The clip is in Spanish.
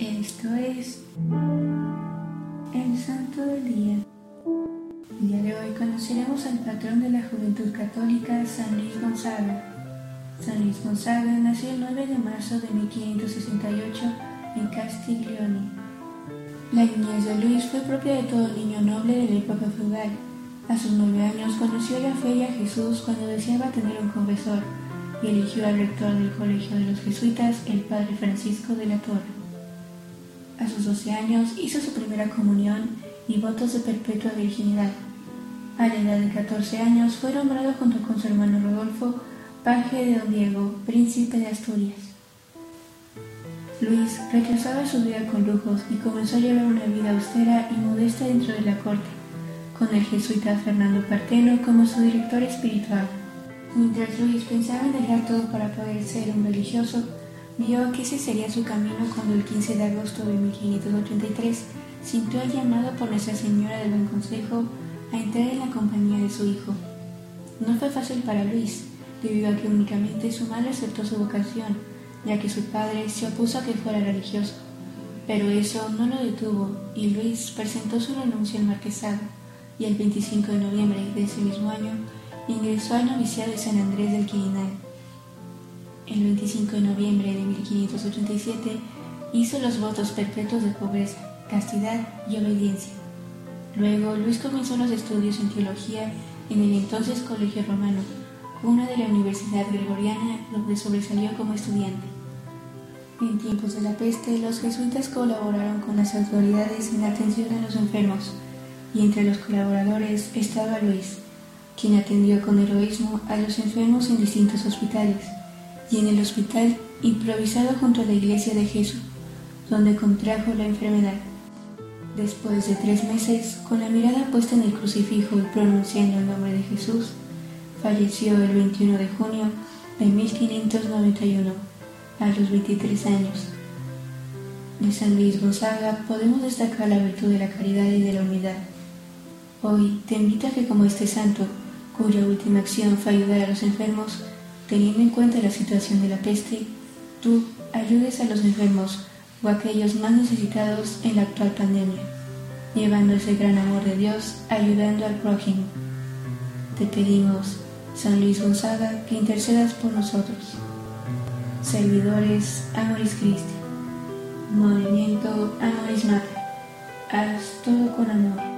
Esto es el Santo del Día. El día de hoy conoceremos al patrón de la juventud católica, San Luis Gonzaga. San Luis Gonzaga nació el 9 de marzo de 1568 en Castiglione. La niñez de Luis fue propia de todo niño noble de la época feudal. A sus nueve años conoció la fe y a Jesús cuando deseaba tener un confesor y eligió al rector del Colegio de los Jesuitas, el padre Francisco de la Torre. A sus 12 años hizo su primera comunión y votos de perpetua virginidad. A la edad de 14 años fue nombrado junto con su hermano Rodolfo paje de don Diego, príncipe de Asturias. Luis rechazaba su vida con lujos y comenzó a llevar una vida austera y modesta dentro de la corte, con el jesuita Fernando Parteno como su director espiritual. Mientras Luis pensaba en dejar todo para poder ser un religioso, vio que ese sería su camino cuando el 15 de agosto de 1583 sintió el llamado por Nuestra Señora del Buen Consejo a entrar en la compañía de su hijo. No fue fácil para Luis, debido a que únicamente su madre aceptó su vocación, ya que su padre se opuso a que fuera religioso. Pero eso no lo detuvo y Luis presentó su renuncia al marquesado y el 25 de noviembre de ese mismo año ingresó al noviciado de San Andrés del Quirinal. El 25 de noviembre de 1587 hizo los votos perpetuos de pobreza, castidad y obediencia. Luego Luis comenzó los estudios en teología en el entonces Colegio Romano, una de la Universidad Gregoriana donde sobresalió como estudiante. En tiempos de la peste, los jesuitas colaboraron con las autoridades en la atención a los enfermos, y entre los colaboradores estaba Luis, quien atendió con heroísmo a los enfermos en distintos hospitales, y en el hospital improvisado junto a la iglesia de Jesús, donde contrajo la enfermedad. Después de tres meses, con la mirada puesta en el crucifijo y pronunciando el nombre de Jesús, falleció el 21 de junio de 1591, a los 23 años. De San Luis Gonzaga podemos destacar la virtud de la caridad y de la unidad. Hoy te invito a que como este santo cuya última acción fue ayudar a los enfermos, teniendo en cuenta la situación de la peste, tú ayudes a los enfermos o a aquellos más necesitados en la actual pandemia, llevando ese gran amor de Dios, ayudando al prójimo. Te pedimos, San Luis Gonzaga, que intercedas por nosotros. Servidores Amoris Christi. Movimiento Amoris Mater. Haz todo con amor.